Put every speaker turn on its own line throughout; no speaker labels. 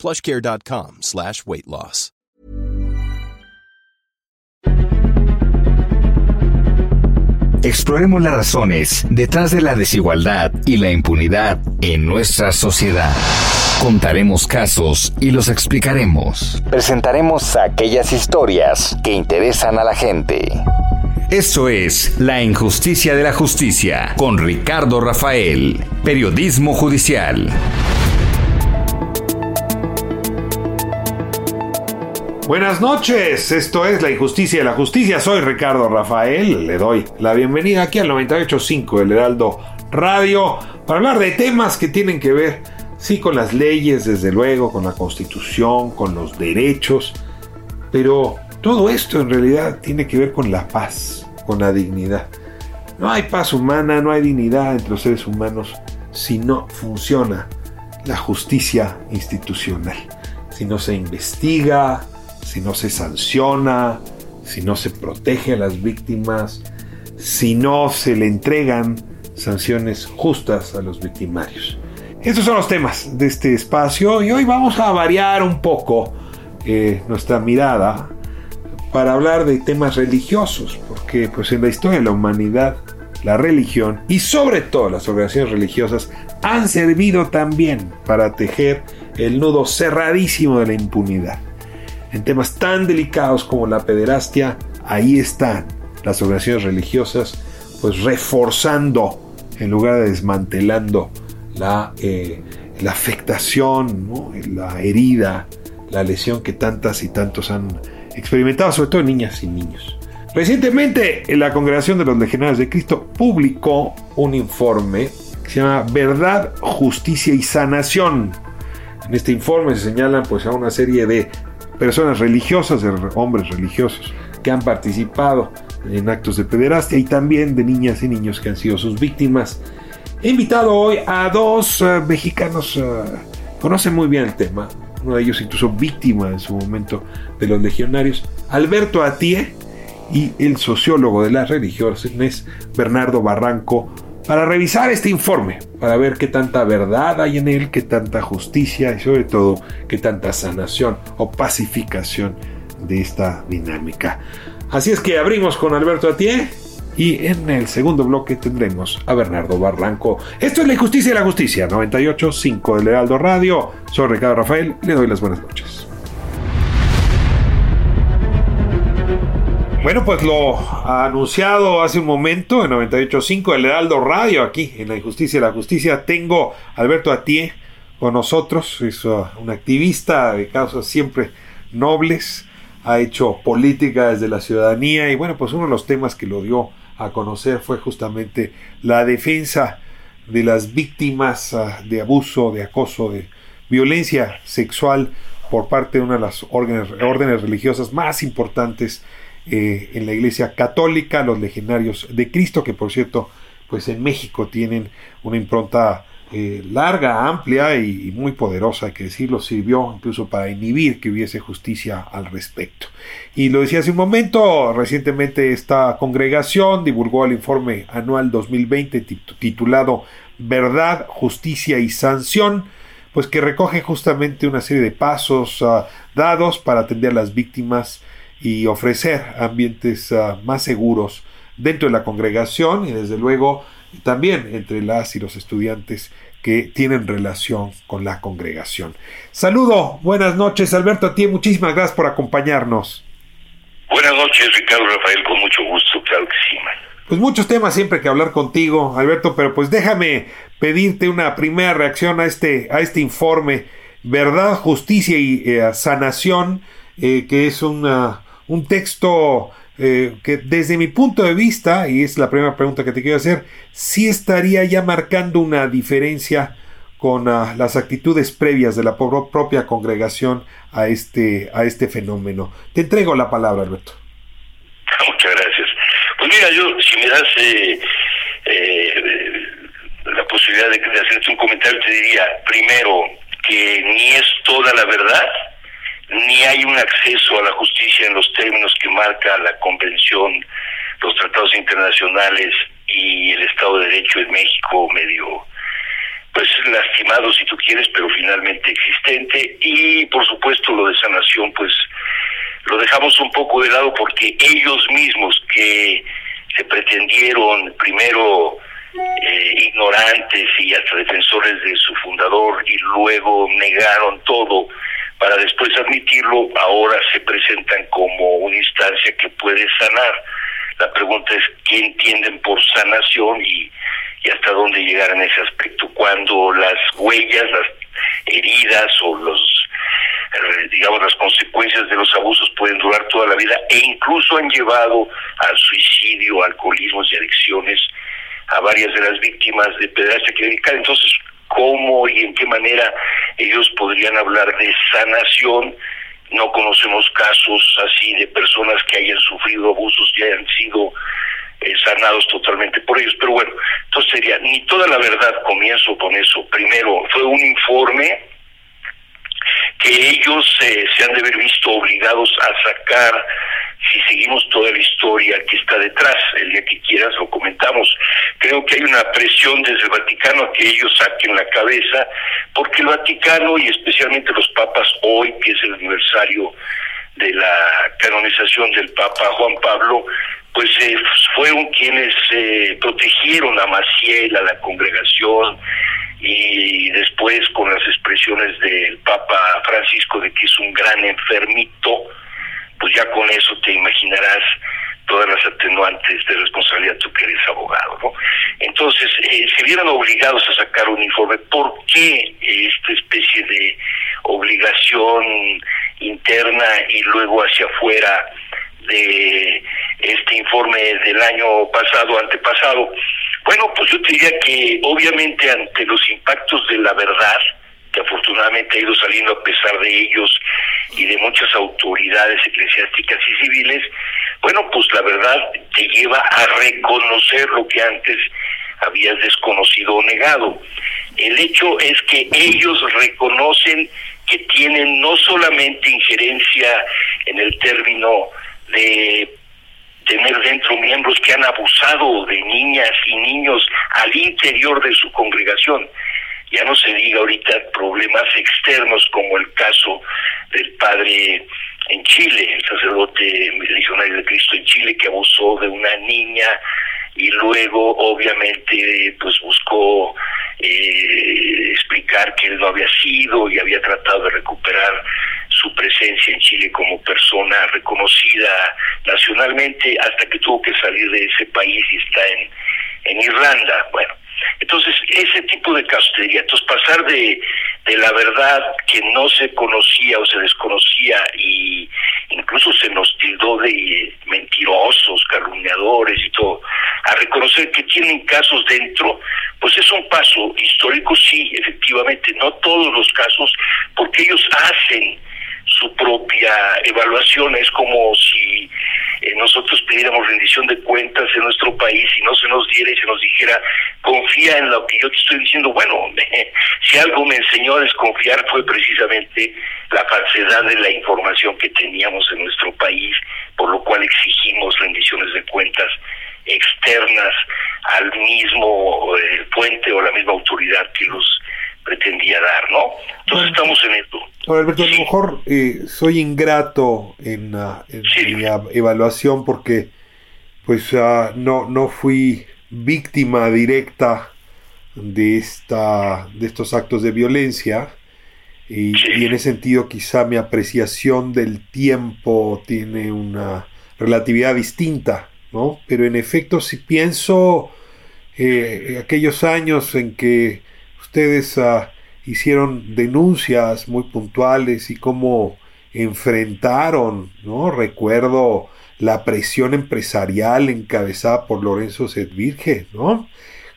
plushcare.com slash weight loss.
Exploremos las razones detrás de la desigualdad y la impunidad en nuestra sociedad. Contaremos casos y los explicaremos. Presentaremos aquellas historias que interesan a la gente. Esto es La Injusticia de la Justicia con Ricardo Rafael, Periodismo Judicial.
Buenas noches, esto es La Injusticia de la Justicia, soy Ricardo Rafael, le doy la bienvenida aquí al 98.5 del Heraldo Radio para hablar de temas que tienen que ver, sí, con las leyes, desde luego, con la Constitución, con los derechos, pero todo esto en realidad tiene que ver con la paz, con la dignidad. No hay paz humana, no hay dignidad entre los seres humanos si no funciona la justicia institucional, si no se investiga, si no se sanciona, si no se protege a las víctimas, si no se le entregan sanciones justas a los victimarios. Estos son los temas de este espacio y hoy vamos a variar un poco eh, nuestra mirada para hablar de temas religiosos, porque pues en la historia de la humanidad la religión y sobre todo las organizaciones religiosas han servido también para tejer el nudo cerradísimo de la impunidad en temas tan delicados como la pederastia, ahí están las organizaciones religiosas, pues reforzando en lugar de desmantelando la, eh, la afectación, la herida, la lesión que tantas y tantos han experimentado, sobre todo niñas y niños. Recientemente, la Congregación de los Legionarios de Cristo publicó un informe que se llama Verdad, Justicia y Sanación. En este informe se señalan pues, a una serie de personas religiosas, de hombres religiosos que han participado en actos de pederastia y también de niñas y niños que han sido sus víctimas. He invitado hoy a dos uh, mexicanos, uh, conocen muy bien el tema, uno de ellos incluso víctima en su momento de los legionarios, Alberto Atié y el sociólogo de las religiones, Bernardo Barranco, para revisar este informe, para ver qué tanta verdad hay en él, qué tanta justicia y sobre todo qué tanta sanación o pacificación de esta dinámica. Así es que abrimos con Alberto Atié y en el segundo bloque tendremos a Bernardo Barranco. Esto es La Injusticia y la Justicia, 98.5 del Heraldo Radio. Soy Ricardo Rafael, le doy las buenas noches. Bueno, pues lo anunciado hace un momento en 98.5 el Heraldo Radio, aquí en La Injusticia y la Justicia, tengo Alberto Atié con nosotros, es uh, un activista de causas siempre nobles, ha hecho política desde la ciudadanía y bueno, pues uno de los temas que lo dio a conocer fue justamente la defensa de las víctimas uh, de abuso, de acoso, de violencia sexual por parte de una de las órdenes religiosas más importantes eh, en la Iglesia Católica, los legionarios de Cristo, que por cierto, pues en México tienen una impronta eh, larga, amplia y, muy poderosa, hay que decirlo, sirvió incluso para inhibir que hubiese justicia al respecto. Y lo decía hace un momento, recientemente esta congregación divulgó el informe anual 2020 titulado Verdad, Justicia y Sanción, pues que recoge justamente una serie de pasos ah, dados para atender a las víctimas y ofrecer ambientes ah, más seguros dentro de la congregación y desde luego también entre las y los estudiantes que tienen relación con la congregación. Saludo, buenas noches Alberto, a ti muchísimas gracias por acompañarnos.
Buenas noches Ricardo Rafael, con mucho gusto, claro que sí.
Pues muchos temas siempre que hablar contigo, Alberto, pero pues déjame pedirte una primera reacción a este, a este informe, Verdad, Justicia y eh, Sanación, eh, que es una un texto eh, que desde mi punto de vista, y es la primera pregunta que te quiero hacer, sí estaría ya marcando una diferencia con ah, las actitudes previas de la propia congregación a este, a este fenómeno. Te entrego la palabra, Alberto.
Muchas gracias. Pues mira, yo, si me das eh, eh, la posibilidad de, de hacerte un comentario, te diría, primero, que ni es toda la verdad, ni hay un acceso a la justicia en los términos que marca la Convención, los tratados internacionales y el Estado de Derecho en México medio pues lastimado si tú quieres, pero finalmente existente. Y por supuesto lo de sanación pues lo dejamos un poco de lado porque ellos mismos que se pretendieron primero eh, ignorantes y hasta defensores de su fundador y luego negaron todo para después admitirlo, ahora se presentan como una instancia que puede sanar. La pregunta es qué entienden por sanación y, hasta dónde llegar en ese aspecto. Cuando las huellas, las heridas o los eh, digamos las consecuencias de los abusos pueden durar toda la vida e incluso han llevado al suicidio, alcoholismos y adicciones a varias de las víctimas de pederastia clerical. Entonces, ¿cómo y en qué manera ellos podrían hablar de sanación? No conocemos casos así de personas que hayan sufrido abusos y hayan sido eh, sanados totalmente por ellos. Pero bueno, entonces sería, ni toda la verdad, comienzo con eso. Primero, fue un informe que ellos eh, se han de haber visto obligados a sacar si seguimos toda la historia que está detrás, el día que quieras lo comentamos. Creo que hay una presión desde el Vaticano a que ellos saquen la cabeza, porque el Vaticano y especialmente los papas hoy, que es el aniversario de la canonización del Papa Juan Pablo, pues eh, fueron quienes eh, protegieron a Maciel, a la congregación, y después con las expresiones del Papa Francisco de que es un gran enfermito, pues ya con eso te imaginarás todas las atenuantes de responsabilidad tú que eres abogado, ¿no? Entonces, eh, se vieron obligados a sacar un informe. ¿Por qué esta especie de obligación interna y luego hacia afuera de este informe del año pasado, antepasado? Bueno, pues yo te diría que obviamente ante los impactos de la verdad, que afortunadamente ha ido saliendo a pesar de ellos y de muchas autoridades eclesiásticas y civiles, bueno, pues la verdad te lleva a reconocer lo que antes habías desconocido o negado. El hecho es que ellos reconocen que tienen no solamente injerencia en el término de tener dentro miembros que han abusado de niñas y niños al interior de su congregación, ya no se diga ahorita problemas externos como el caso del padre en Chile, el sacerdote legionario de Cristo en Chile que abusó de una niña y luego obviamente pues buscó eh, explicar que él no había sido y había tratado de recuperar su presencia en Chile como persona reconocida nacionalmente hasta que tuvo que salir de ese país y está en, en Irlanda. Bueno, entonces, ese tipo de casos te diría, entonces pasar de, de la verdad que no se conocía o se desconocía y incluso se nos tildó de mentirosos, calumniadores y todo, a reconocer que tienen casos dentro, pues es un paso histórico, sí, efectivamente, no todos los casos, porque ellos hacen su propia evaluación. Es como si eh, nosotros pidiéramos rendición de cuentas en nuestro país y no se nos diera y se nos dijera, confía en lo que yo te estoy diciendo. Bueno, si algo me enseñó a desconfiar fue precisamente la falsedad de la información que teníamos en nuestro país, por lo cual exigimos rendiciones de cuentas externas al mismo eh, fuente o la misma autoridad que los pretendía dar, ¿no? Entonces estamos en esto.
Alberto, a lo mejor eh, soy ingrato en, mi evaluación porque pues uh, no, no fui víctima directa de esta de estos actos de violencia y, y, en ese sentido quizá mi apreciación del tiempo tiene una relatividad distinta no pero en efecto si pienso eh, aquellos años en que ustedes uh, hicieron denuncias muy puntuales y cómo enfrentaron, ¿no? Recuerdo la presión empresarial encabezada por Lorenzo Sedvirge, ¿no?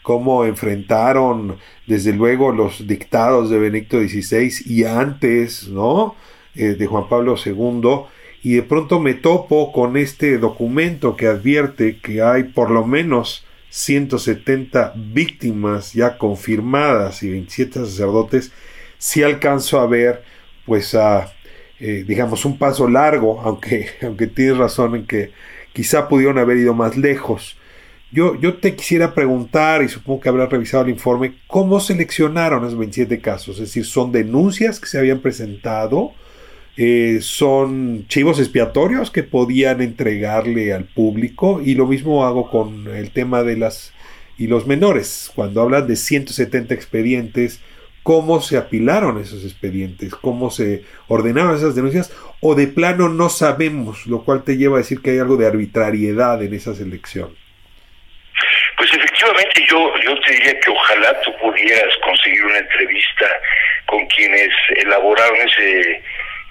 cómo enfrentaron desde luego los dictados de Benedicto XVI y antes, ¿no? Eh, de Juan Pablo II y de pronto me topo con este documento que advierte que hay por lo menos 170 víctimas ya confirmadas y 27 sacerdotes, si alcanzo a ver pues a eh, digamos un paso largo, aunque, aunque tienes razón en que quizá pudieron haber ido más lejos. Yo, yo te quisiera preguntar, y supongo que habrás revisado el informe, ¿cómo seleccionaron esos 27 casos? Es decir, ¿son denuncias que se habían presentado? Eh, son chivos expiatorios que podían entregarle al público y lo mismo hago con el tema de las y los menores. Cuando hablan de 170 expedientes cómo se apilaron esos expedientes cómo se ordenaron esas denuncias o de plano no sabemos lo cual te lleva a decir que hay algo de arbitrariedad en esa selección.
Pues efectivamente yo yo te diría que ojalá tú pudieras conseguir una entrevista con quienes elaboraron ese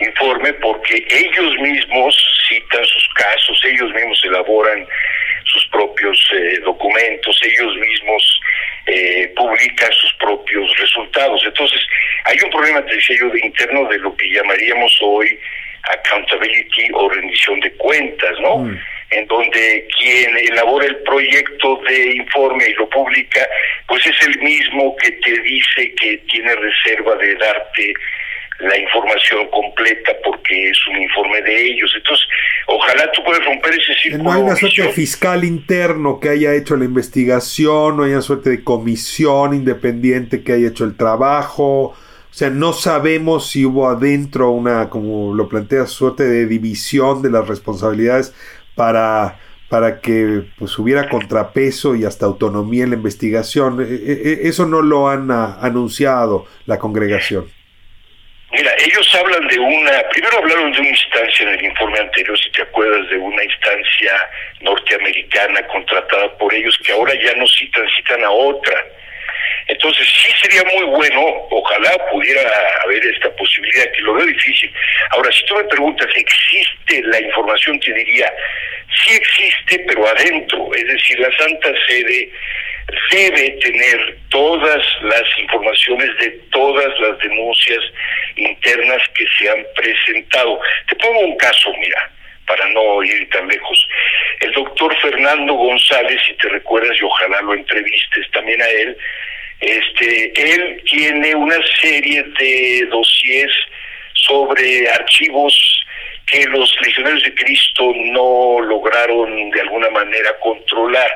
informe porque ellos mismos citan sus casos, ellos mismos elaboran sus propios eh, documentos, ellos mismos eh, publican sus propios resultados. Entonces, hay un problema, te decía yo, de interno de lo que llamaríamos hoy accountability o rendición de cuentas, ¿no? Mm. En donde quien elabora el proyecto de informe y lo publica, pues es el mismo que te dice que tiene reserva de darte la información completa porque es un informe de ellos. Entonces, ojalá tú puedas romper ese círculo.
No hay una suerte de fiscal interno que haya hecho la investigación, no hay una suerte de comisión independiente que haya hecho el trabajo. O sea, no sabemos si hubo adentro una, como lo plantea, suerte de división de las responsabilidades para, para que pues, hubiera contrapeso y hasta autonomía en la investigación. E, e, e, eso no lo han ah, anunciado la congregación.
Mira, ellos hablan de una, primero hablaron de una instancia en el informe anterior, si te acuerdas, de una instancia norteamericana contratada por ellos que ahora ya no citan, citan a otra. Entonces sí sería muy bueno, ojalá pudiera haber esta posibilidad, que lo veo difícil. Ahora, si tú me preguntas, ¿existe la información? Te diría, sí existe, pero adentro, es decir, la Santa Sede debe tener todas las informaciones de todas las denuncias internas que se han presentado. Te pongo un caso, mira, para no ir tan lejos. El doctor Fernando González, si te recuerdas, y ojalá lo entrevistes también a él, este, él tiene una serie de dossiers sobre archivos que los legionarios de Cristo no lograron de alguna manera controlar.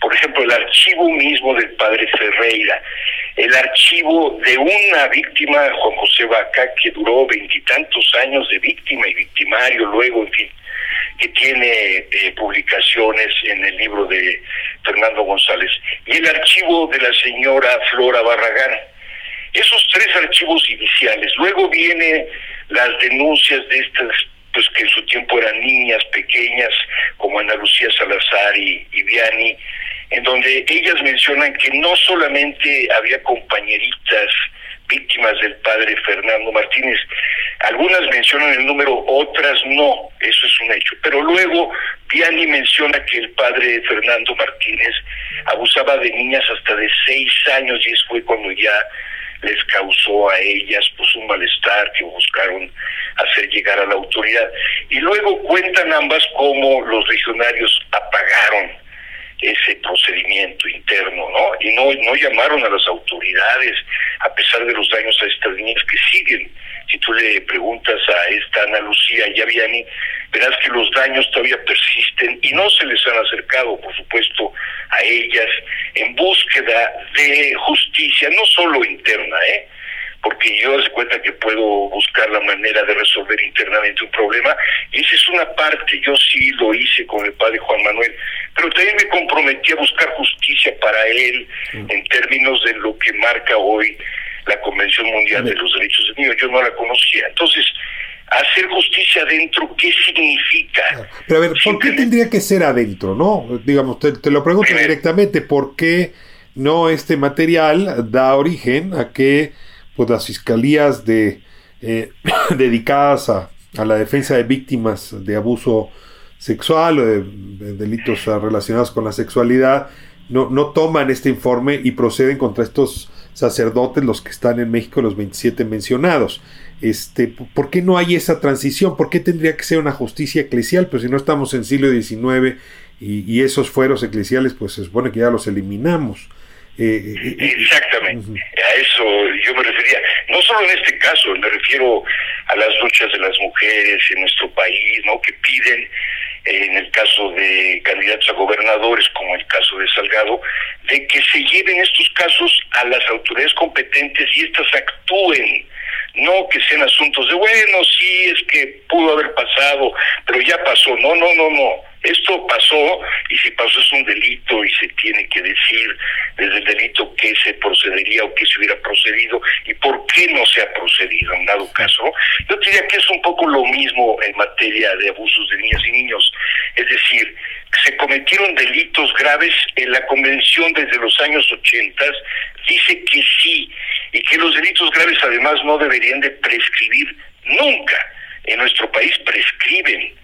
Por ejemplo, el archivo mismo del padre Ferreira, el archivo de una víctima, Juan José Vaca, que duró veintitantos años de víctima y victimario, luego, en fin, que tiene eh, publicaciones en el libro de Fernando González, y el archivo de la señora Flora Barragán. Esos tres archivos iniciales. Luego vienen las denuncias de estas pues que en su tiempo eran niñas pequeñas como Ana Lucía Salazar y, Viani, en donde ellas mencionan que no solamente había compañeritas víctimas del padre Fernando Martínez, algunas mencionan el número, otras no, eso es un hecho, pero luego Viani menciona que el padre Fernando Martínez abusaba de niñas hasta de seis años y eso fue cuando ya les causó a ellas pues un malestar que buscaron hacer llegar a la autoridad. Y luego cuentan ambas cómo los legionarios apagaron ese procedimiento interno, ¿no? Y no, no llamaron a las autoridades, a pesar de los daños a estas niñas que siguen. Si tú le preguntas a esta Ana Lucía Yaviani, verás que los daños todavía persisten y no se les han acercado, por supuesto, a ellas en búsqueda de justicia, no solo interna, ¿eh? Porque yo doy cuenta que puedo buscar la manera de resolver internamente un problema. Y esa es una parte, yo sí lo hice con el padre Juan Manuel, pero también me comprometí a buscar justicia para él en términos de lo que marca hoy la Convención Mundial de los Derechos del Niño, yo no la conocía, entonces hacer justicia adentro, ¿qué significa?
Pero a ver, ¿por qué tendría que ser adentro, no? Digamos, te, lo pregunto directamente, ¿por qué no este material da origen a que pues las fiscalías de, eh, dedicadas a, la defensa de víctimas de abuso sexual o de, delitos relacionados con la sexualidad no, no toman este informe y proceden contra estos sacerdotes, los que están en México, los 27 mencionados. Este, ¿Por qué no hay esa transición? ¿Por qué tendría que ser una justicia eclesial? Pues si no estamos en siglo XIX y, esos fueros eclesiales, pues se supone que ya los eliminamos.
Eh, eh, eh, Exactamente, a eso yo me refería. No solo en este caso, me refiero a las luchas de las mujeres en nuestro país, ¿no? Que piden en el caso de candidatos a gobernadores, como el caso de Salgado, de que se lleven estos casos a las autoridades competentes y éstas actúen. No que sean asuntos de, bueno, sí, es que pudo haber pasado, pero ya pasó. No, no, no, no esto pasó y si pasó es un delito y se tiene que decir desde el delito qué se procedería o qué se hubiera procedido y por qué no se ha procedido en dado caso. Yo diría que es un poco lo mismo en materia de abusos de niñas y niños. Es decir, se cometieron delitos graves en la convención desde los años 80 dice que sí y que los delitos graves además no deberían de prescribir nunca. En nuestro país prescriben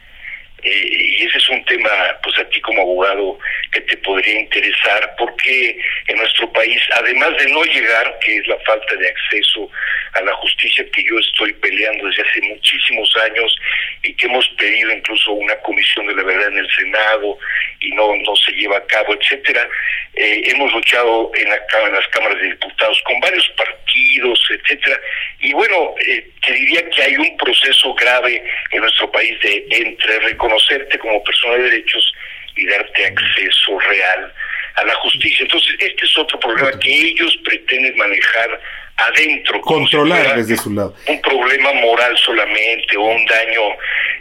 eh, y ese es un tema, pues a ti como abogado, que te podría interesar, porque en nuestro país, además de no llegar, que es la falta de acceso a la justicia que yo estoy peleando desde hace muchísimos años y que hemos pedido incluso una comisión de la verdad en el Senado y no, no se lleva a cabo, etcétera, eh, hemos luchado en, la, en las cámaras de diputados con varios partidos, etcétera, y bueno, eh, te diría que hay un proceso grave en nuestro país de entre reconocerte como persona de derechos y darte acceso real a la justicia. Entonces, este es otro problema que ellos pretenden manejar adentro.
Controlar desde su lado.
Un problema moral solamente o un daño,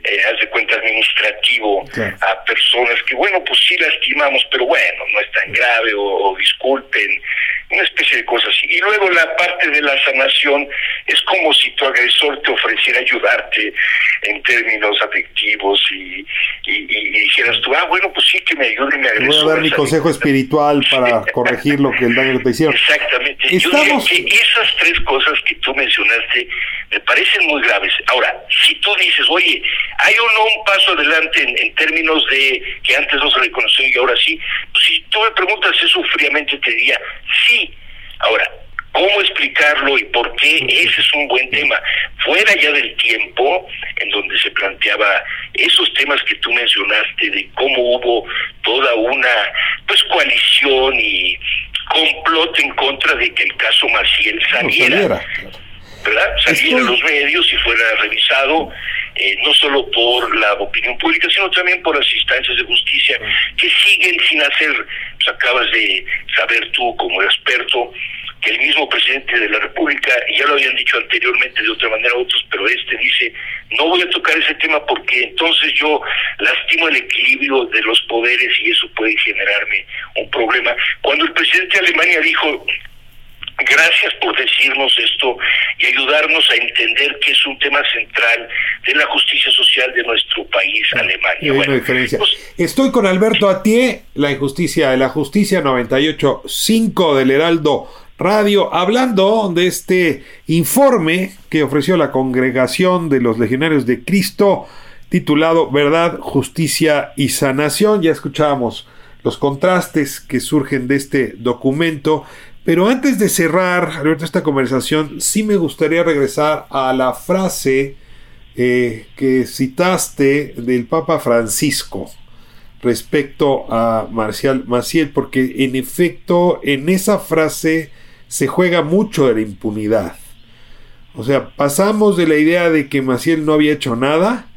eh, haz de cuenta, administrativo a personas que, bueno, pues sí lastimamos, pero bueno, no es tan grave o, disculpen, una especie de cosas así. Y luego la parte de la sanación es como si tu agresor te ofreciera ayudarte en términos afectivos y, y, dijeras tú, ah, bueno, pues sí que me ayude mi agresor.
Voy a dar mi consejo espiritual para corregir lo que el daño que te hicieron.
Exactamente. Estamos... Yo que esas tres cosas que tú mencionaste me parecen muy graves. Ahora, si tú dices, oye, hay o no un paso adelante en, términos de que antes no se reconoció y ahora sí, pues si tú me preguntas eso fríamente te diría, sí. Ahora, ¿Cómo explicarlo y por qué? Ese es un buen tema. Fuera ya del tiempo en donde se planteaba esos temas que tú mencionaste de cómo hubo toda una pues coalición y complot en contra de que el caso Maciel saliera. ¿verdad? Saliera a los medios y fuera revisado eh, no solo por la opinión pública, sino también por las instancias de justicia que siguen sin hacer, pues acabas de saber tú como experto, que el mismo presidente de la República, y ya lo habían dicho anteriormente de otra manera otros, pero este dice, no voy a tocar ese tema porque entonces yo lastimo el equilibrio de los poderes y eso puede generarme un problema. Cuando el presidente de Alemania dijo, Gracias por decirnos esto y ayudarnos a entender que es un tema central de la justicia social de nuestro país, Alemania.
Bueno, diferencia. Pues, Estoy con Alberto Atié, La Injusticia de la Justicia 98.5 del Heraldo Radio, hablando de este informe que ofreció la Congregación de los Legionarios de Cristo, titulado Verdad, Justicia y Sanación. Ya escuchábamos los contrastes que surgen de este documento pero antes de cerrar, Alberto, esta conversación, sí me gustaría regresar a la frase eh, que citaste del Papa Francisco respecto a Marcial Maciel, porque en efecto en esa frase se juega mucho de la impunidad. O sea, pasamos de la idea de que Maciel no había hecho nada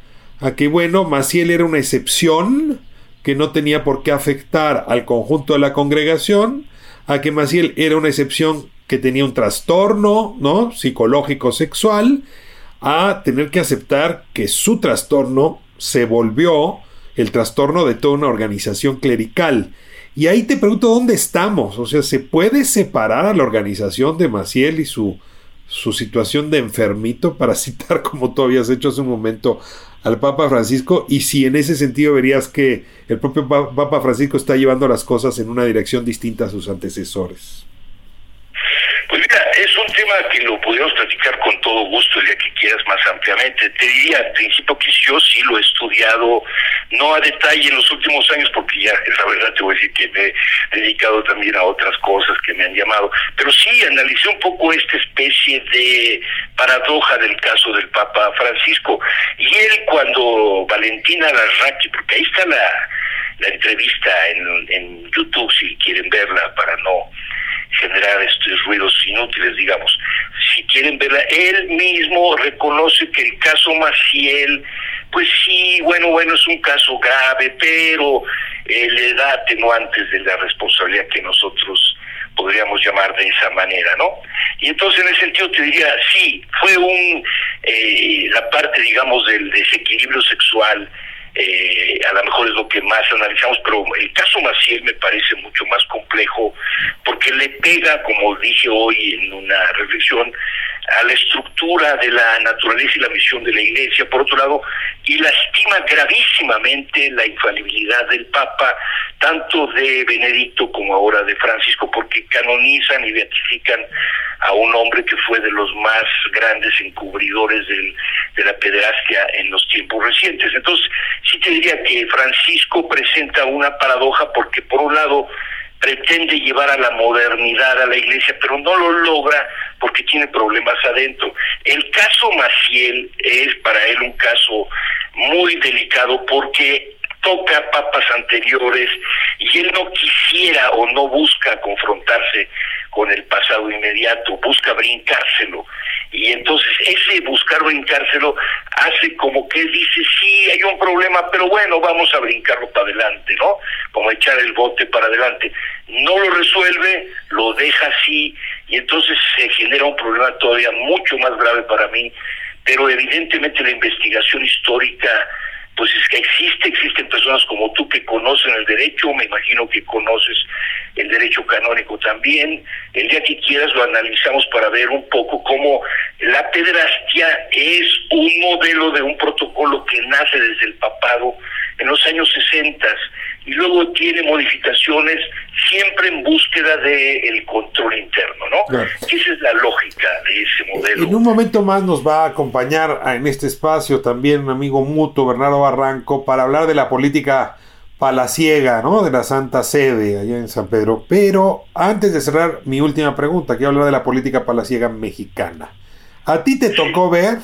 a que, bueno, Maciel era una excepción que no tenía por qué afectar al conjunto de la congregación a que Maciel era una excepción que tenía un trastorno, ¿no? psicológico sexual, a tener que aceptar que su trastorno se volvió el trastorno de toda una organización clerical. Y ahí te pregunto dónde estamos. O sea, ¿se puede separar a la organización de Maciel y su, su situación de enfermito, para citar como tú habías hecho hace un momento al Papa Francisco y si en ese sentido verías que el propio Papa Francisco está llevando las cosas en una dirección distinta a sus antecesores.
Pues mira, es un tema que lo podríamos platicar con todo gusto el día que quieras más ampliamente. Te diría al principio que yo sí lo he estudiado, no a detalle en los últimos años, porque ya la verdad te voy a decir que me he dedicado también a otras cosas que me han llamado, pero sí analicé un poco esta especie de paradoja del caso del Papa Francisco. Y él cuando Valentina Larraqui, porque ahí está la, la entrevista en, en YouTube si quieren verla para no generar estos ruidos inútiles, digamos. Si quieren verla, él mismo reconoce que el caso Maciel, pues sí, bueno, bueno, es un caso grave, pero eh, le da atenuantes de la responsabilidad que nosotros podríamos llamar de esa manera, ¿no? Y entonces en ese sentido te diría, sí, fue un, eh, la parte, digamos, del desequilibrio sexual, eh, a lo mejor es lo que más analizamos, pero el caso Maciel me parece mucho más complejo porque le pega, como dije hoy en una reflexión, a la estructura de la naturaleza y la misión de la Iglesia, por otro lado, y lastima gravísimamente la infalibilidad del Papa, tanto de Benedicto como ahora de Francisco, porque canonizan y beatifican a un hombre que fue de los más grandes encubridores del, de la pederastia en los tiempos recientes. Entonces, sí te diría que Francisco presenta una paradoja porque, por un lado, pretende llevar a la modernidad a la iglesia, pero no lo logra porque tiene problemas adentro. El caso Maciel es para él un caso muy delicado porque toca papas anteriores y él no quisiera o no busca confrontarse con el pasado inmediato, busca brincárselo. Y entonces ese buscar brincárselo hace como que dice, sí, hay un problema, pero bueno, vamos a brincarlo para adelante, ¿no? Como echar el bote para adelante. No lo resuelve, lo deja así, y entonces se genera un problema todavía mucho más grave para mí, pero evidentemente la investigación histórica pues es que existe, existen personas como tú que conocen el derecho, me imagino que conoces el derecho canónico también. El día que quieras lo analizamos para ver un poco cómo la pederastia es un modelo de un protocolo que nace desde el papado en los años 60 y luego tiene modificaciones siempre en búsqueda del el control interno, ¿no? Esa es la lógica de ese modelo.
En un momento más nos va a acompañar en este espacio también un amigo mutuo, Bernardo Barranco, para hablar de la política palaciega, ¿no? De la Santa Sede allá en San Pedro. Pero antes de cerrar mi última pregunta, quiero hablar de la política palaciega mexicana. ¿A ti te tocó ver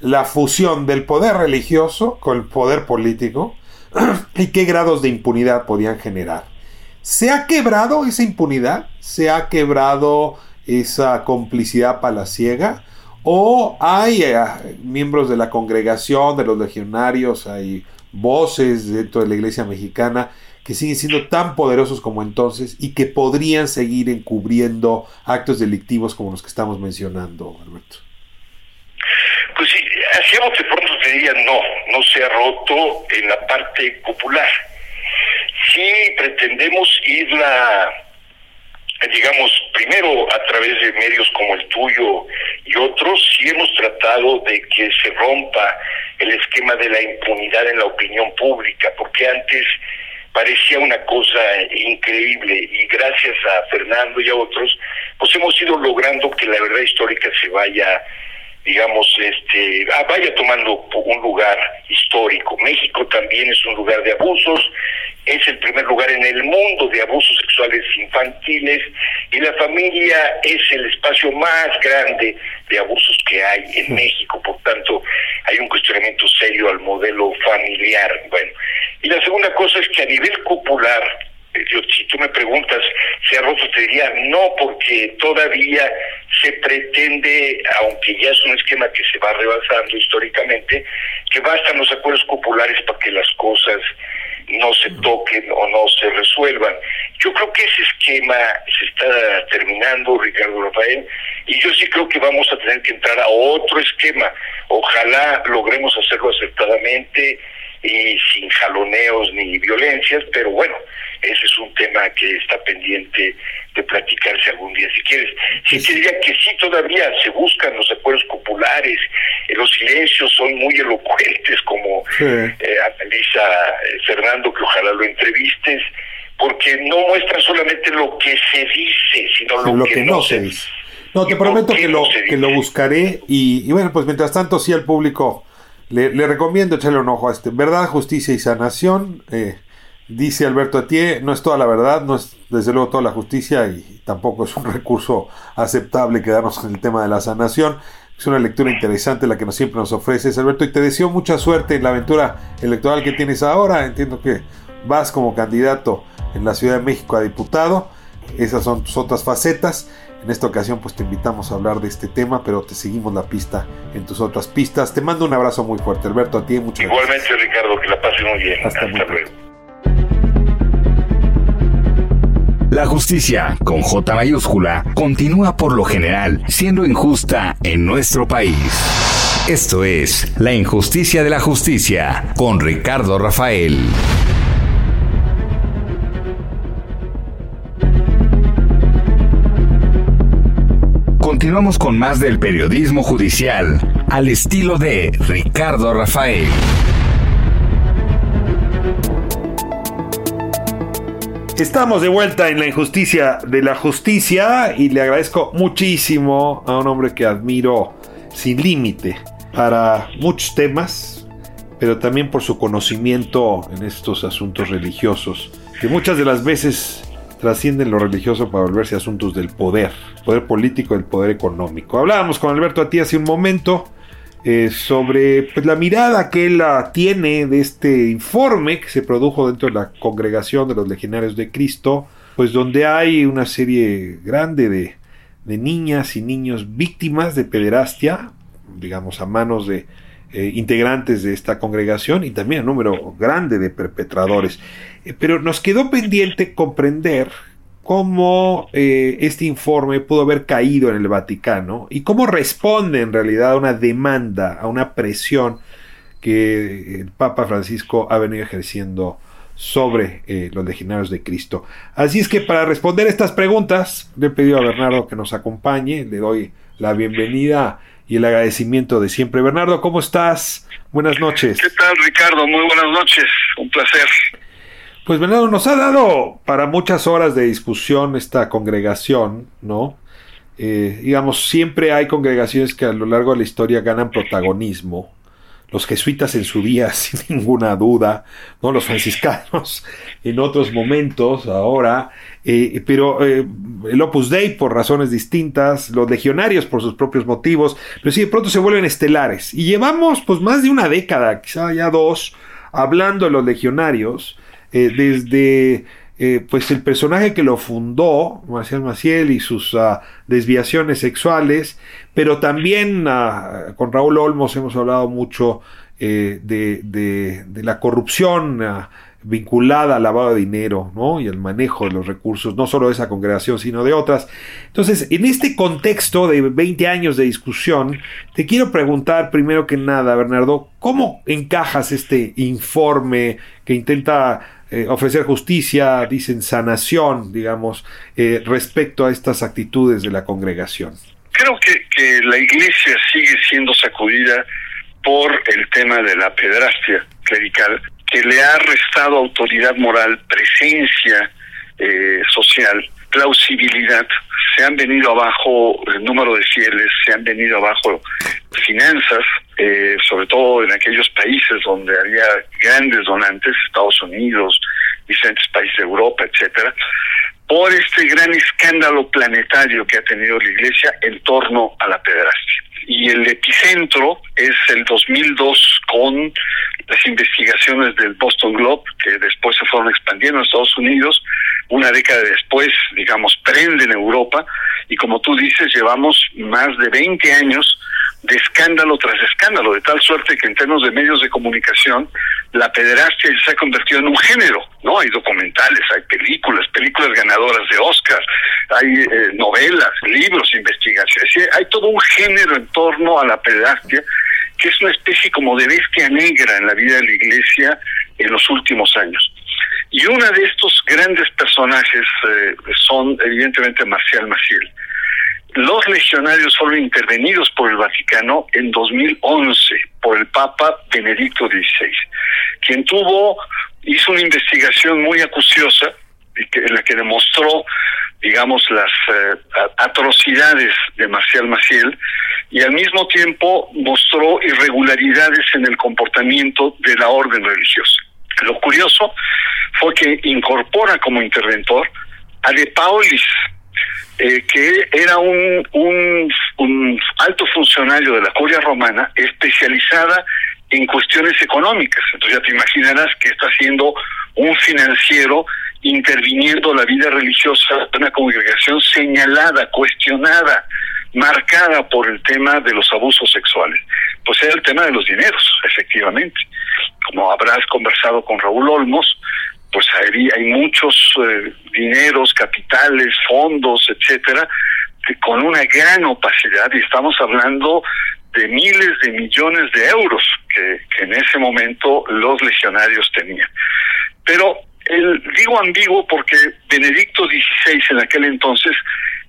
la fusión del poder religioso con el poder político y qué grados de impunidad podían generar? ¿Se ha quebrado esa impunidad? ¿Se ha quebrado esa complicidad palaciega? ¿O hay eh, miembros de la congregación, de los legionarios, hay voces dentro de la iglesia mexicana que siguen siendo tan poderosos como entonces y que podrían seguir encubriendo actos delictivos como los que estamos mencionando, Alberto?
Pues sí, de pronto te diría no, no se ha roto en la parte popular. Si pretendemos irla, digamos, primero a través de medios como el tuyo y otros, si hemos tratado de que se rompa el esquema de la impunidad en la opinión pública, porque antes parecía una cosa increíble y gracias a Fernando y a otros, pues hemos ido logrando que la verdad histórica se vaya digamos, este, ah, vaya tomando un lugar histórico. México también es un lugar de abusos, es el primer lugar en el mundo de abusos sexuales infantiles y la familia es el espacio más grande de abusos que hay en México. Por tanto, hay un cuestionamiento serio al modelo familiar. Bueno, y la segunda cosa es que a nivel popular, si tú me preguntas, ¿se ha roto? Te diría no, porque todavía se pretende, aunque ya es un esquema que se va rebasando históricamente, que bastan los acuerdos populares para que las cosas no se toquen o no se resuelvan. Yo creo que ese esquema se está terminando, Ricardo Rafael, y yo sí creo que vamos a tener que entrar a otro esquema. Ojalá logremos hacerlo acertadamente y sin jaloneos ni violencias, pero bueno, ese es un tema que está pendiente de platicarse algún día si quieres. Sí diría que sí todavía se buscan los acuerdos populares, eh, los silencios son muy elocuentes como eh, analiza eh, Fernando, que ojalá lo entrevistes, porque no muestran solamente lo que se dice, sino lo, que, no se dice.
No, te prometo que lo, que lo buscaré y, bueno, pues mientras tanto sí al público le, recomiendo echarle un ojo a este. Verdad, justicia y sanación. Eh, dice Alberto Atié, no es toda la verdad, no es desde luego toda la justicia y tampoco es un recurso aceptable quedarnos en el tema de la sanación. Es una lectura interesante la que nos siempre nos ofreces, Alberto, y te deseo mucha suerte en la aventura electoral que tienes ahora. Entiendo que vas como candidato en la Ciudad de México a diputado. Esas son tus otras facetas. En esta ocasión pues te invitamos a hablar de este tema, pero te seguimos la pista en tus otras pistas. Te mando un abrazo muy fuerte, Alberto, a ti mucho
Igualmente, Ricardo, que la pase muy bien.
Hasta, luego.
La justicia, con J mayúscula, continúa por lo general siendo injusta en nuestro país. Esto es La injusticia de la justicia con Ricardo Rafael. Continuamos con más del periodismo judicial, al estilo de Ricardo Rafael.
Estamos de vuelta en la injusticia de la justicia y le agradezco muchísimo a un hombre que admiro sin límite para muchos temas, pero también por su conocimiento en estos asuntos religiosos, que muchas de las veces trascienden lo religioso para volverse asuntos del poder, poder político, del poder económico. Hablábamos con Alberto a ti hace un momento eh, sobre pues, la mirada que él tiene de este informe que se produjo dentro de la congregación de los legionarios de Cristo, pues donde hay una serie grande de, de niñas y niños víctimas de pederastia, digamos a manos de eh, integrantes de esta congregación y también un número grande de perpetradores. Eh, pero nos quedó pendiente comprender cómo eh, este informe pudo haber caído en el Vaticano y cómo responde en realidad a una demanda, a una presión que el Papa Francisco ha venido ejerciendo sobre los legionarios de Cristo. Así es que para responder estas preguntas, le he pedido a Bernardo que nos acompañe, le doy la bienvenida y el agradecimiento de siempre. Bernardo, ¿cómo estás? Buenas noches.
¿Qué tal, Ricardo? Muy buenas noches. Un placer.
Pues Bernardo, nos ha dado para muchas horas de discusión esta congregación, ¿no? Eh, digamos, siempre hay congregaciones que a lo largo de la historia ganan protagonismo los jesuitas en su día, sin ninguna duda, ¿no? los franciscanos en otros momentos, ahora, eh, pero eh, el Opus Dei por razones distintas, los legionarios por sus propios motivos, pero sí de pronto se vuelven estelares. Y llevamos pues más de una década, quizá ya dos, hablando de los legionarios, eh, desde pues el personaje que lo fundó, Marcial Maciel, y sus ah, desviaciones sexuales, pero también ah, con Raúl Olmos hemos hablado mucho eh, de, la corrupción ah, vinculada al lavado de dinero ¿no? y al manejo de los recursos, no solo de esa congregación, sino de otras. Entonces, en este contexto de 20 años de discusión, te quiero preguntar primero que nada, Bernardo, ¿cómo encajas este informe que intenta eh, ofrecer justicia, dicen sanación, digamos, eh, respecto a estas actitudes de la congregación?
creo que, que la iglesia sigue siendo sacudida por el tema de la pedrastia clerical, que le ha restado autoridad moral, presencia eh, social, plausibilidad. Se han venido abajo el número de fieles, se han venido abajo finanzas, eh, sobre todo en aquellos países donde había grandes donantes, Estados Unidos, diferentes países de Europa, etcétera por este gran escándalo planetario que ha tenido la Iglesia en torno a la pederastia. Y el epicentro es el 2002 con las investigaciones del Boston Globe, que después se fueron expandiendo en Estados Unidos, una década después, digamos, prende en Europa, y como tú dices, llevamos más de 20 años de escándalo tras escándalo, de tal suerte que en términos de medios de comunicación, la pederastia se ha convertido en un género, ¿no? Hay documentales, hay películas, películas ganadoras de Oscar, hay eh, novelas, libros, investigaciones, hay todo un género en torno a la pederastia que es una especie como de bestia negra en la vida de la iglesia en los últimos años. Y uno de estos grandes personajes eh, son evidentemente Marcial Maciel los legionarios fueron intervenidos por el Vaticano en 2011 por el Papa Benedicto XVI, quien tuvo hizo una investigación muy acuciosa en la que demostró digamos, las eh, atrocidades de Marcial Maciel y al mismo tiempo mostró irregularidades en el comportamiento de la orden religiosa. Lo curioso fue que incorpora como interventor a De Paulis, eh, que era un, alto funcionario de la curia romana especializada en cuestiones económicas. Entonces ya te imaginarás que está haciendo un financiero interviniendo la vida religiosa de una congregación señalada, cuestionada, marcada por el tema de los abusos sexuales. Pues era el tema de los dineros, efectivamente. Como habrás conversado con Raúl Olmos, pues hay, hay muchos eh, dineros, capitales, fondos, etcétera, con una gran opacidad y estamos hablando de miles de millones de euros que, que en ese momento los legionarios tenían. Pero el, digo ambiguo porque Benedicto XVI en aquel entonces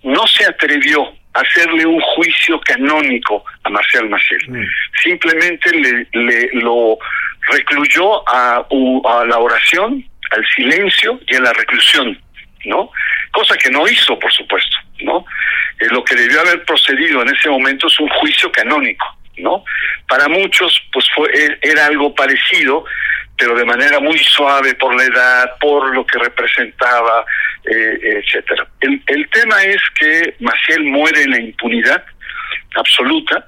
no se atrevió a hacerle un juicio canónico a Marcial Maciel. Mm. Simplemente le, le, lo recluyó a, a la oración, al silencio y a la reclusión, ¿no? Cosa que no hizo, por supuesto, ¿no? Eh, lo que debió haber procedido en ese momento es un juicio canónico, ¿no? Para muchos, pues fue e, era algo parecido, pero de manera muy suave por la edad, por lo que representaba, eh, etcétera. El, tema es que Maciel muere en la impunidad absoluta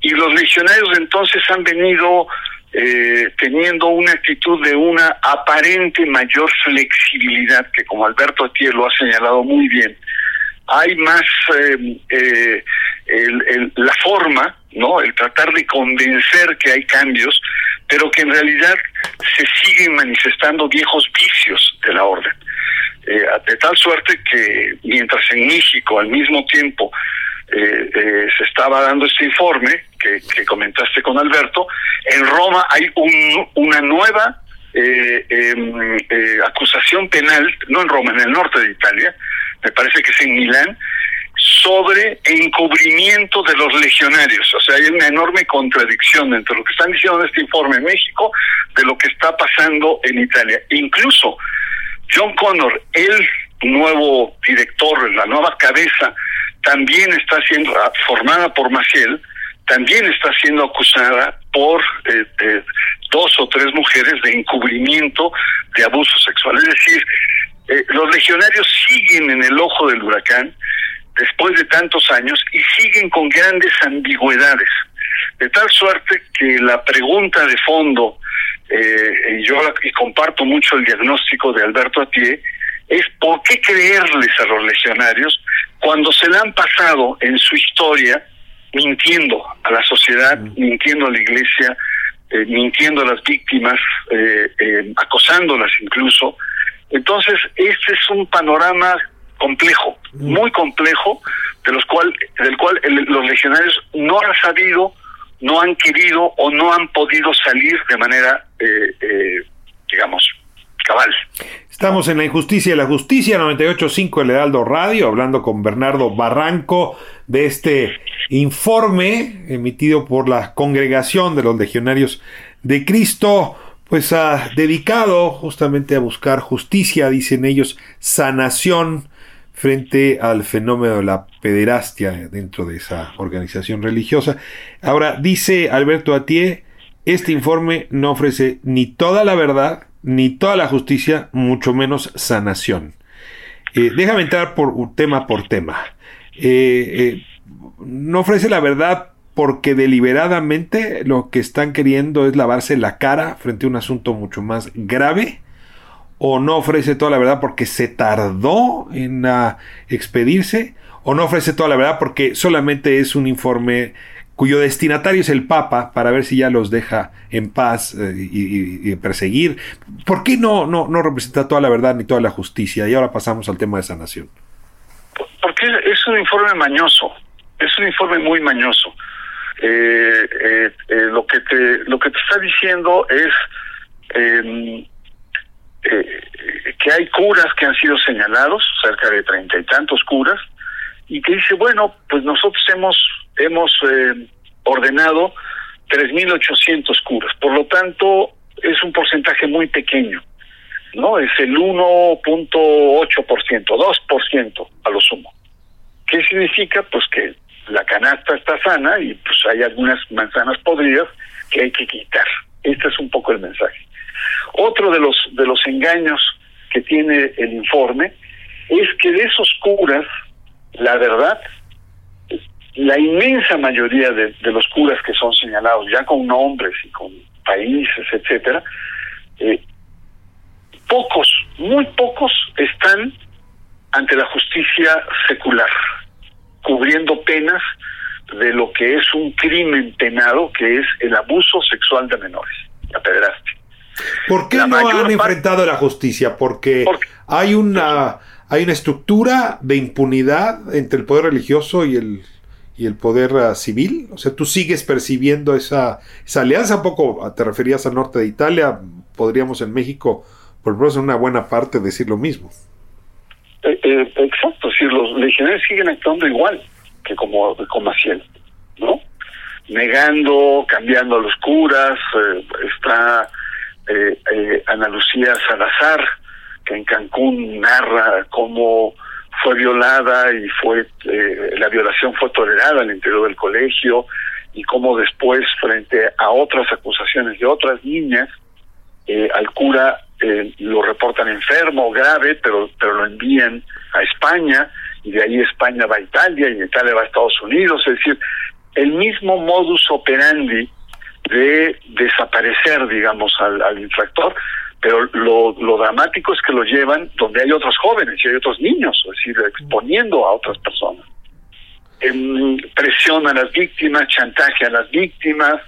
y los legionarios entonces han venido eh, teniendo una actitud de una aparente mayor flexibilidad, que como Alberto Atier lo ha señalado muy bien, hay más eh, eh, el, la forma, no, el tratar de convencer que hay cambios, pero que en realidad se siguen manifestando viejos vicios de la orden. Eh, de tal suerte que mientras en México al mismo tiempo eh, eh, se estaba dando este informe que, comentaste con Alberto, en Roma hay un, una nueva eh, em, eh, acusación penal, no en Roma, en el norte de Italia, me parece que es en Milán, sobre encubrimiento de los legionarios. O sea, hay una enorme contradicción entre lo que están diciendo en este informe en México de lo que está pasando en Italia. Incluso John Connor, el nuevo director, la nueva cabeza, también está siendo formada por Maciel, también está siendo acusada por eh, eh, dos o tres mujeres de encubrimiento de abuso sexual. Es decir, eh, los legionarios siguen en el ojo del huracán después de tantos años y siguen con grandes ambigüedades. De tal suerte que la pregunta de fondo, y yo y comparto mucho el diagnóstico de Alberto Atié, es por qué creerles a los legionarios cuando se le han pasado en su historia mintiendo a la sociedad, mintiendo a la iglesia, eh, mintiendo a las víctimas, eh, eh, acosándolas incluso. Entonces, este es un panorama complejo, muy complejo, de los cual, del cual los legionarios no han sabido, no han querido o no han podido salir de manera, digamos, cabal.
Estamos en la injusticia y la justicia, 98.5 El Heraldo Radio, hablando con Bernardo Barranco de este informe emitido por la Congregación de los Legionarios de Cristo, pues ha dedicado justamente a buscar justicia, dicen ellos, sanación frente al fenómeno de la pederastia dentro de esa organización religiosa. Ahora, dice Alberto Atié, este informe no ofrece ni toda la verdad, ni toda la justicia, mucho menos sanación. Eh, déjame entrar por tema por tema. Eh, eh, no ofrece la verdad porque deliberadamente lo que están queriendo es lavarse la cara frente a un asunto mucho más grave o no ofrece toda la verdad porque se tardó en expedirse o no ofrece toda la verdad porque solamente es un informe cuyo destinatario es el Papa, para ver si ya los deja en paz eh, y, perseguir. ¿Por qué no, no, no representa toda la verdad ni toda la justicia? Y ahora pasamos al tema de sanación.
Porque es un informe mañoso, es un informe muy mañoso. Eh, eh, lo que te lo que te está diciendo es em, que hay curas que han sido señalados, cerca de treinta y tantos curas, y que dice, bueno, pues nosotros hemos hemos eh, ordenado 3.800 curas, por lo tanto es un porcentaje muy pequeño. ¿no? Es el 1.8%, 2% a lo sumo. ¿Qué significa? Pues que la canasta está sana y pues hay algunas manzanas podridas que hay que quitar. Este es un poco el mensaje. Otro de los de los engaños que tiene el informe es que de esos curas, la verdad, la inmensa mayoría de, los curas que son señalados, ya con nombres y con países, etcétera, eh, pocos, muy pocos están ante la justicia secular, cubriendo penas de lo que es un crimen penado, que es el abuso sexual de menores, la pederastia.
¿Por qué no han enfrentado la justicia? Porque, hay una hay una estructura de impunidad entre el poder religioso y el y el poder ah, civil, o sea, tú sigues percibiendo esa, esa alianza, un poco te referías al norte de Italia, podríamos en México, por lo menos en una buena parte, decir lo mismo.
Eh, eh, exacto, si los legionarios siguen actuando igual que como, como hacían, ¿no? Negando, cambiando a los curas, eh, está Ana Lucía Salazar, que en Cancún narra cómo fue violada y fue la violación fue tolerada al interior del colegio y cómo después frente a otras acusaciones de otras niñas al cura eh, lo reportan enfermo, grave, pero, pero lo envían a España y de ahí España va a Italia y de Italia va a Estados Unidos, es decir, el mismo modus operandi de desaparecer, digamos, al, infractor, pero lo, lo dramático es que lo llevan donde hay otros jóvenes y hay otros niños, es decir, exponiendo a otras personas. presión a las víctimas, chantaje a las víctimas,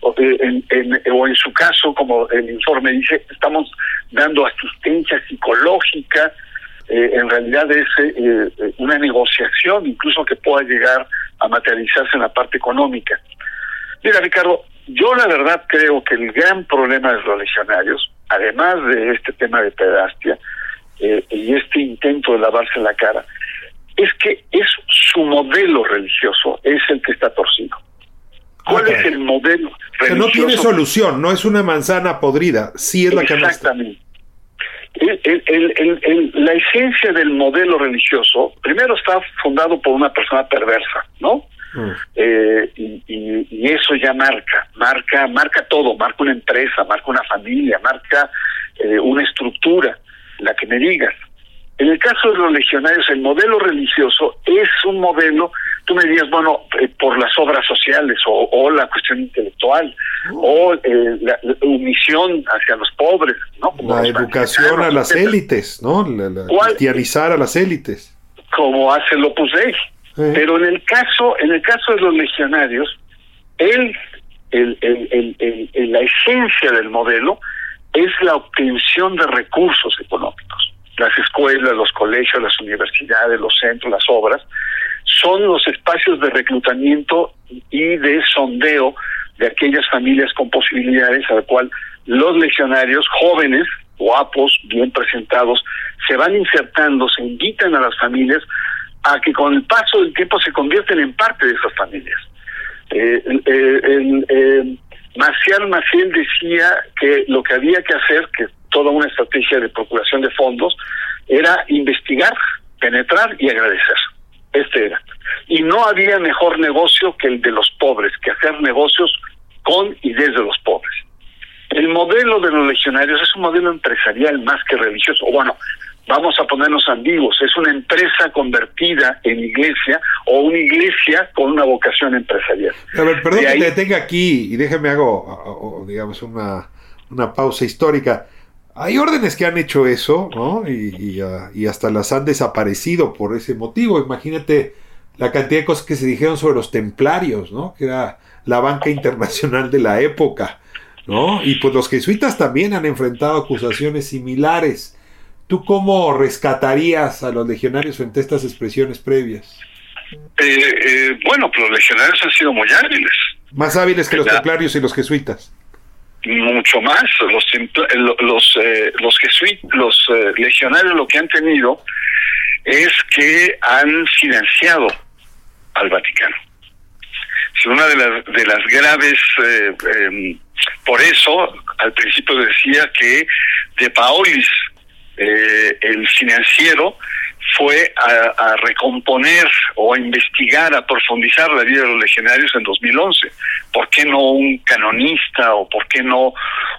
o en, o en su caso, como el informe dice, estamos dando asistencia psicológica, eh, en realidad es eh, eh, una negociación incluso que pueda llegar a materializarse en la parte económica. Mira, Ricardo, yo la verdad creo que el gran problema de los legionarios, además de este tema de pedastia y este intento de lavarse la cara, es que es su modelo religioso, es el que está torcido. ¿Cuál es el modelo
religioso? no tiene solución, no es una manzana podrida, sí es la
Exactamente. El, la esencia del modelo religioso, primero está fundado por una persona perversa, ¿no? Mm. Eh, y, eso ya marca, marca, marca todo, marca una empresa, marca una familia, marca eh, una estructura, la que me digas. En el caso de los legionarios, el modelo religioso es un modelo, tú me dirías, bueno, eh, por las obras sociales o, la cuestión intelectual o eh, la, omisión hacia los pobres, ¿no?
la educación a las élites, ¿no? La, cristianizar a las élites.
Como hace el Opus Dei. Pero en el caso, en el caso de los legionarios, el, el, el, la esencia del modelo es la obtención de recursos económicos. Las escuelas, los colegios, las universidades, los centros, las obras, son los espacios de reclutamiento y de sondeo de aquellas familias con posibilidades al cual los legionarios jóvenes, guapos, bien presentados, se van insertando, se invitan a las familias a que con el paso del tiempo se convierten en parte de esas familias. Eh, eh, eh, Maciel decía que lo que había que hacer, que toda una estrategia de procuración de fondos, era investigar, penetrar y agradecer. Este era. Y no había mejor negocio que el de los pobres, que hacer negocios con y desde los pobres. El modelo de los legionarios es un modelo empresarial más que religioso. Bueno, vamos a ponernos ambiguos, es una empresa convertida en iglesia o una iglesia con una vocación empresarial.
A ver, perdón que te detenga aquí y déjeme hago, digamos, una, una pausa histórica. Hay órdenes que han hecho eso, ¿no? Y, y, hasta las han desaparecido por ese motivo. Imagínate la cantidad de cosas que se dijeron sobre los templarios, ¿no? Que era la banca internacional de la época, ¿no? Y pues los jesuitas también han enfrentado acusaciones similares. ¿Tú cómo rescatarías a los legionarios frente a estas expresiones previas?
Eh, eh, bueno, pues los legionarios han sido muy hábiles.
Más hábiles que los templarios y los jesuitas
mucho más. Los los eh, los, jesuitas, los eh, legionarios lo que han tenido es que han silenciado al Vaticano. Es una de las de las graves eh, em, por eso al principio decía que De Paolis eh, el financiero fue a, recomponer o a investigar, a profundizar la vida de los legionarios en 2011. ¿Por qué no un canonista o por qué no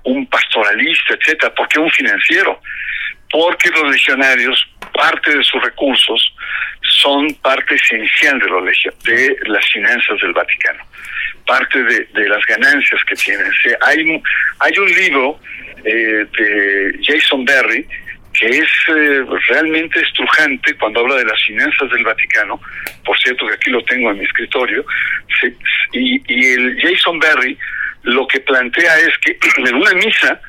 un pastoralista, etcétera? ¿Por qué un financiero? Porque los legionarios, parte de sus recursos, son parte esencial de, los de las finanzas del Vaticano, parte de, las ganancias que tienen. hay, hay un libro eh, de Jason Berry que es eh, realmente estrujante cuando habla de las finanzas del Vaticano, por cierto que aquí lo tengo en mi escritorio, y, y, el Jason Berry lo que plantea es que en una misa,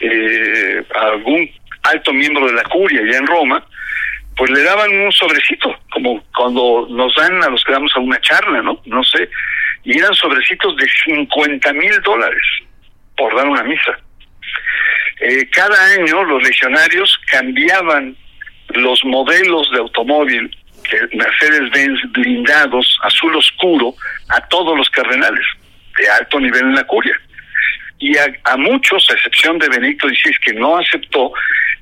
eh, algún alto miembro de la curia ya en Roma, pues le daban un sobrecito, como cuando nos dan a los que damos a una charla, ¿no? No sé, y eran sobrecitos de 50 mil dólares por dar una misa. Eh, cada año los legionarios cambiaban los modelos de automóvil que Mercedes-Benz blindados, azul oscuro, a todos los cardenales de alto nivel en la curia. Y a, muchos, a excepción de Benito XVI, que no aceptó,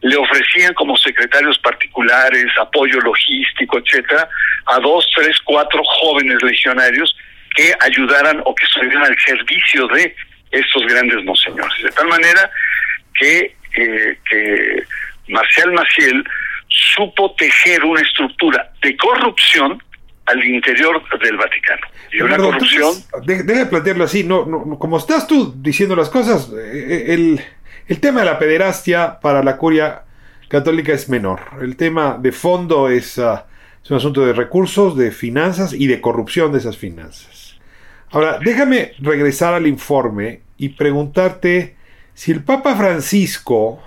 le ofrecían como secretarios particulares, apoyo logístico, etcétera, a dos, tres, cuatro jóvenes legionarios que ayudaran o que estuvieran al servicio de estos grandes monseñores. De tal manera que, eh, que Marcial Maciel supo tejer una estructura de corrupción al interior del Vaticano. Y una corrupción...
Deja plantearlo así, no, no, como estás tú diciendo las cosas, eh, el, el tema de la pederastia para la curia católica es menor. El tema de fondo es, ah, es un asunto de recursos, de finanzas y de corrupción de esas finanzas. Ahora, déjame regresar al informe y preguntarte si el Papa Francisco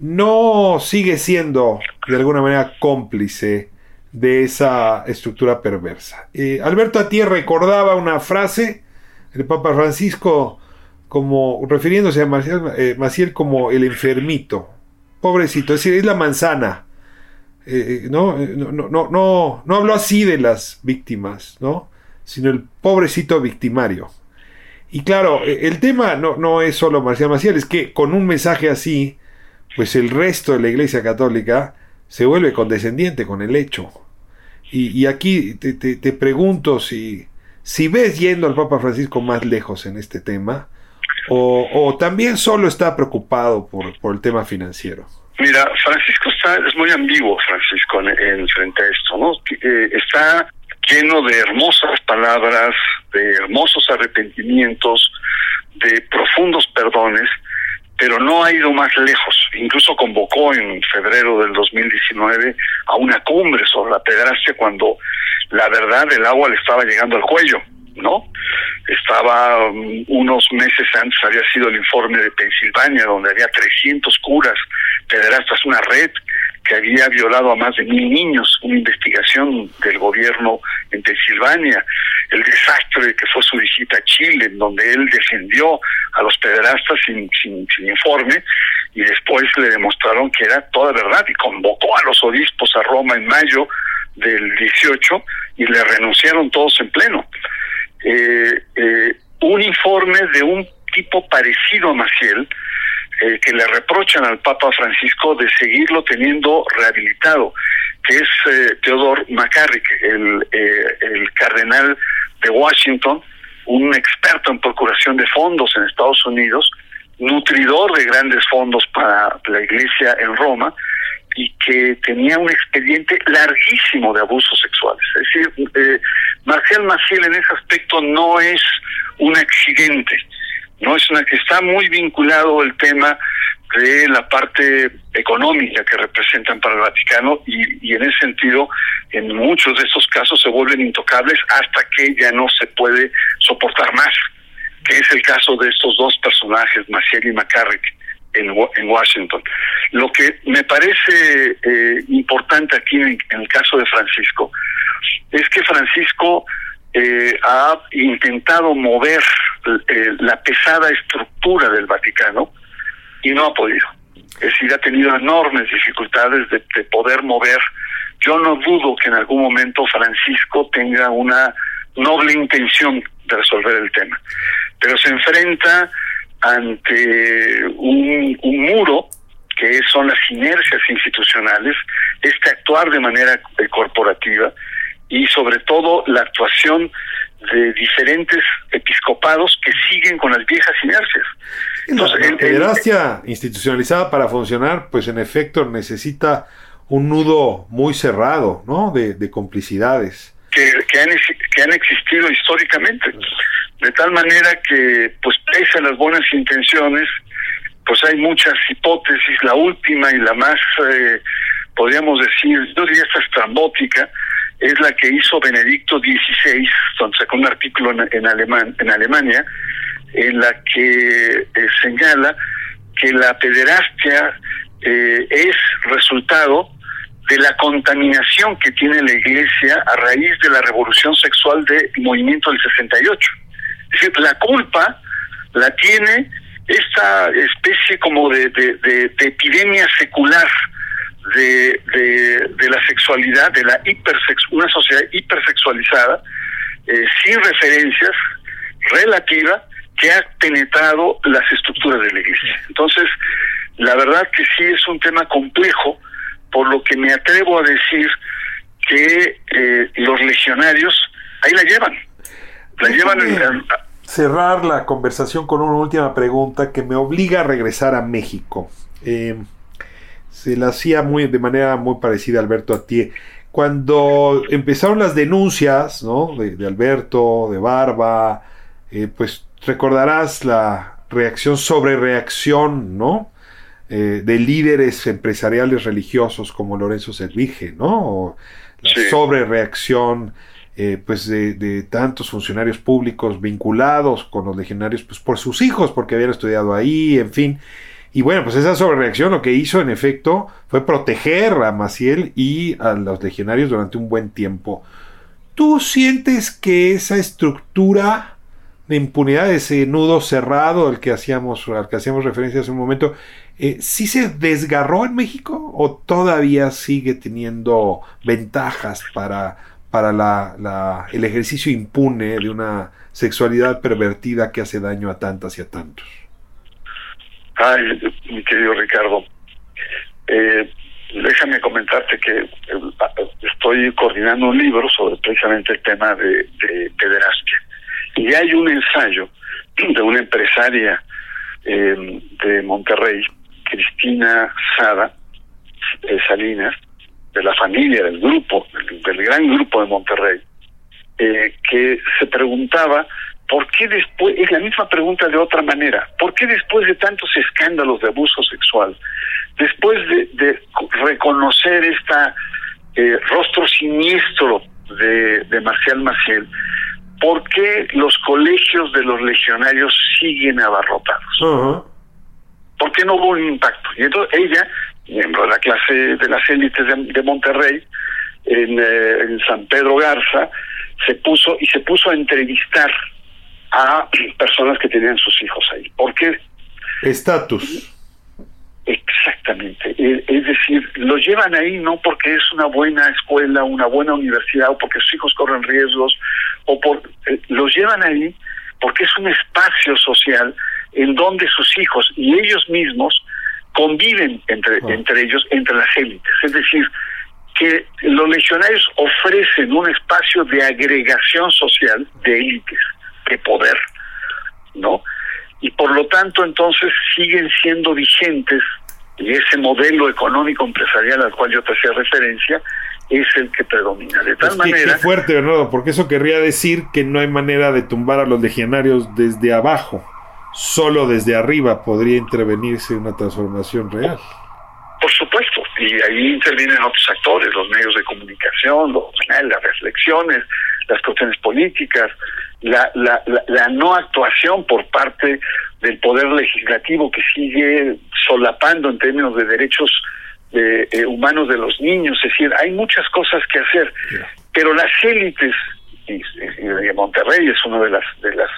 no sigue siendo de alguna manera cómplice de esa estructura perversa. Eh, Alberto Atier recordaba una frase del Papa Francisco como refiriéndose a eh, Maciel, como el enfermito, pobrecito, es decir, es la manzana. Eh, no, no, no, no, no habló así de las víctimas, ¿no? sino el pobrecito victimario. Y claro, e, el tema no, no es solo Marcial Maciel, es que con un mensaje así, pues el resto de la Iglesia Católica se vuelve condescendiente con el hecho. Y, aquí te, te, pregunto si, si ves yendo al Papa Francisco más lejos en este tema, o, o también solo está preocupado por, por el tema financiero.
Mira, Francisco está, es muy ambiguo, Francisco, en, frente a esto, ¿no? Eh, está lleno de hermosas palabras, de hermosos arrepentimientos, de profundos perdones, pero no ha ido más lejos. Incluso convocó en febrero del 2019 a una cumbre sobre la pedrastia cuando la verdad el agua le estaba llegando al cuello, ¿no? Estaba um, unos meses antes había sido el informe de Pensilvania donde había 300 curas pederastas, una red que había violado a más de mil niños, una investigación del gobierno en Pensilvania, el desastre que fue su visita a Chile, en donde él defendió a los pederastas sin, sin, informe y después le demostraron que era toda verdad y convocó a los obispos a Roma en mayo del 18 y le renunciaron todos en pleno. Eh, eh, un informe de un tipo parecido a Maciel, eh, que le reprochan al Papa Francisco de seguirlo teniendo rehabilitado, que es eh, Theodore McCarrick, el, eh, el cardenal de Washington, un experto en procuración de fondos en Estados Unidos, nutridor de grandes fondos para la iglesia en Roma, y que tenía un expediente larguísimo de abusos sexuales. Es decir, eh, Marcial Maciel en ese aspecto no es un accidente no es una está muy vinculado el tema de la parte económica que representan para el Vaticano y, en ese sentido en muchos de estos casos se vuelven intocables hasta que ya no se puede soportar más, que es el caso de estos dos personajes, Maciel y McCarrick, en, en Washington. Lo que me parece eh, importante aquí en el caso de Francisco es que Francisco eh, ha intentado mover eh, la pesada estructura del Vaticano y no ha podido. Es decir, ha tenido enormes dificultades de, poder mover. Yo no dudo que en algún momento Francisco tenga una noble intención de resolver el tema, pero se enfrenta ante un, un muro que son las inercias institucionales, este actuar de manera corporativa y sobre todo la actuación de diferentes episcopados que siguen con las viejas inercias.
Entonces, la, pederastia institucionalizada para funcionar, pues en efecto necesita un nudo muy cerrado, ¿no? De, complicidades.
Que, que, han, que han existido históricamente. De tal manera que, pues pese a las buenas intenciones, pues hay muchas hipótesis, la última y la más, eh, podríamos decir, yo diría esta estrambótica, es la que hizo Benedicto XVI, donde sacó un artículo en, alemán, en Alemania, en la que eh, señala que la pederastia eh, es resultado de la contaminación que tiene la Iglesia a raíz de la revolución sexual del movimiento del 68. Es decir, la culpa la tiene esta especie como de, de, epidemia secular de, de, la sexualidad, de la hipersex una sociedad hipersexualizada, eh, sin referencias, relativa, que ha penetrado las estructuras de la iglesia. Entonces, la verdad que sí es un tema complejo, por lo que me atrevo a decir que eh, los legionarios ahí la llevan. La llevan en,
cerrar la conversación con una última pregunta que me obliga a regresar a México. Eh, se la hacía muy, de manera muy parecida Alberto a ti. Cuando empezaron las denuncias ¿no? de, Alberto, de Barba, eh, pues recordarás la reacción sobre reacción, ¿no? Eh, de líderes empresariales religiosos como Lorenzo Servige, ¿no? la sobre reacción eh, pues de, tantos funcionarios públicos vinculados con los legionarios pues por sus hijos porque habían estudiado ahí en fin y bueno pues esa sobrereacción lo que hizo en efecto fue proteger a Maciel y a los legionarios durante un buen tiempo tú sientes que esa estructura de impunidad ese nudo cerrado al que hacíamos al que hacíamos referencia hace un momento eh, ¿sí se desgarró en México o todavía sigue teniendo ventajas para para la, el ejercicio impune de una sexualidad pervertida que hace daño a tantas y a tantos.
Ay, mi querido Ricardo, eh, déjame comentarte que eh, estoy coordinando un libro sobre precisamente el tema de, de pederastia. Y hay un ensayo de una empresaria eh, de Monterrey, Cristina Sada Salinas, de la familia, del grupo, del, gran grupo de Monterrey, eh, que se preguntaba ¿por qué después, es la misma pregunta de otra manera, ¿por qué después de tantos escándalos de abuso sexual, después de, reconocer esta eh, rostro siniestro de, de Marcial Maciel, ¿por qué los colegios de los legionarios siguen abarrotados? ¿Por qué no hubo un impacto? Y entonces ella miembro de la clase de las élites de, Monterrey, en, eh, en, San Pedro Garza, se puso y se puso a entrevistar a personas que tenían sus hijos ahí. ¿Por qué?
Estatus.
Exactamente. Eh, es decir, lo llevan ahí no porque es una buena escuela, una buena universidad, o porque sus hijos corren riesgos, o por eh, los llevan ahí porque es un espacio social en donde sus hijos y ellos mismos conviven entre, ah. entre ellos, entre las élites. Es decir, que los legionarios ofrecen un espacio de agregación social de élites, de poder, ¿no? Y por lo tanto, entonces siguen siendo vigentes y ese modelo económico empresarial al cual yo te hacía referencia es el que predomina. De tal manera.
Qué fuerte, Bernardo, porque eso querría decir que no hay manera de tumbar a los legionarios desde abajo solo desde arriba podría intervenirse una transformación real.
Por supuesto, y ahí intervienen otros actores, los medios de comunicación, los, las reflexiones, las cuestiones políticas, la, la, la, no actuación por parte del poder legislativo que sigue solapando en términos de derechos eh, eh, humanos de los niños. Es decir, hay muchas cosas que hacer, pero las élites, y, y Monterrey es una de las, de las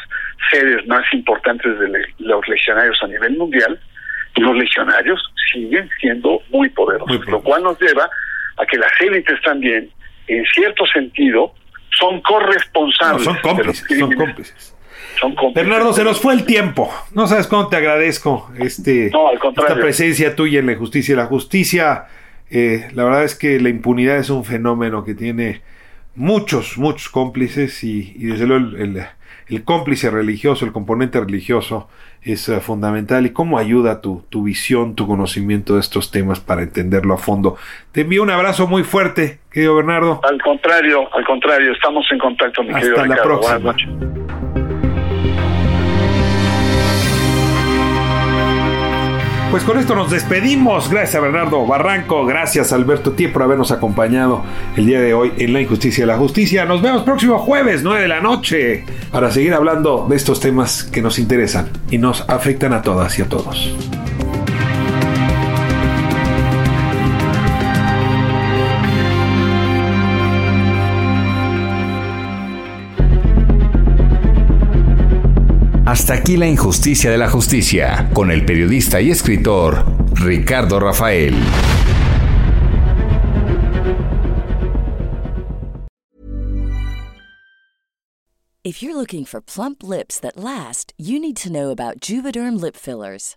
sedes más importantes de los legionarios a nivel mundial, los legionarios siguen siendo muy poderosos, lo cual nos lleva a que las élites también, en cierto sentido, son corresponsables.
son cómplices, son cómplices. Bernardo, se nos fue el tiempo. No sabes cuánto te agradezco este, esta presencia tuya en la justicia. La justicia, eh, la verdad es que la impunidad es un fenómeno que tiene muchos, muchos cómplices y, desde luego el, el, cómplice religioso, el componente religioso es eh, fundamental y cómo ayuda tu, tu visión, tu conocimiento de estos temas para entenderlo a fondo. Te envío un abrazo muy fuerte, querido Bernardo.
Al contrario, al contrario, estamos en contacto, mi
Hasta la próxima. Pues con esto nos despedimos. Gracias a Bernardo Barranco, gracias a Alberto Tie por habernos acompañado el día de hoy en La Injusticia y la Justicia. Nos vemos próximo jueves, 9 de la noche, para seguir hablando de estos temas que nos interesan y nos afectan a todas y a todos.
Hasta aquí la injusticia de la justicia, con el periodista y escritor Ricardo Rafael.
If you're looking for plump lips that last, you need to know about Juvederm lip fillers.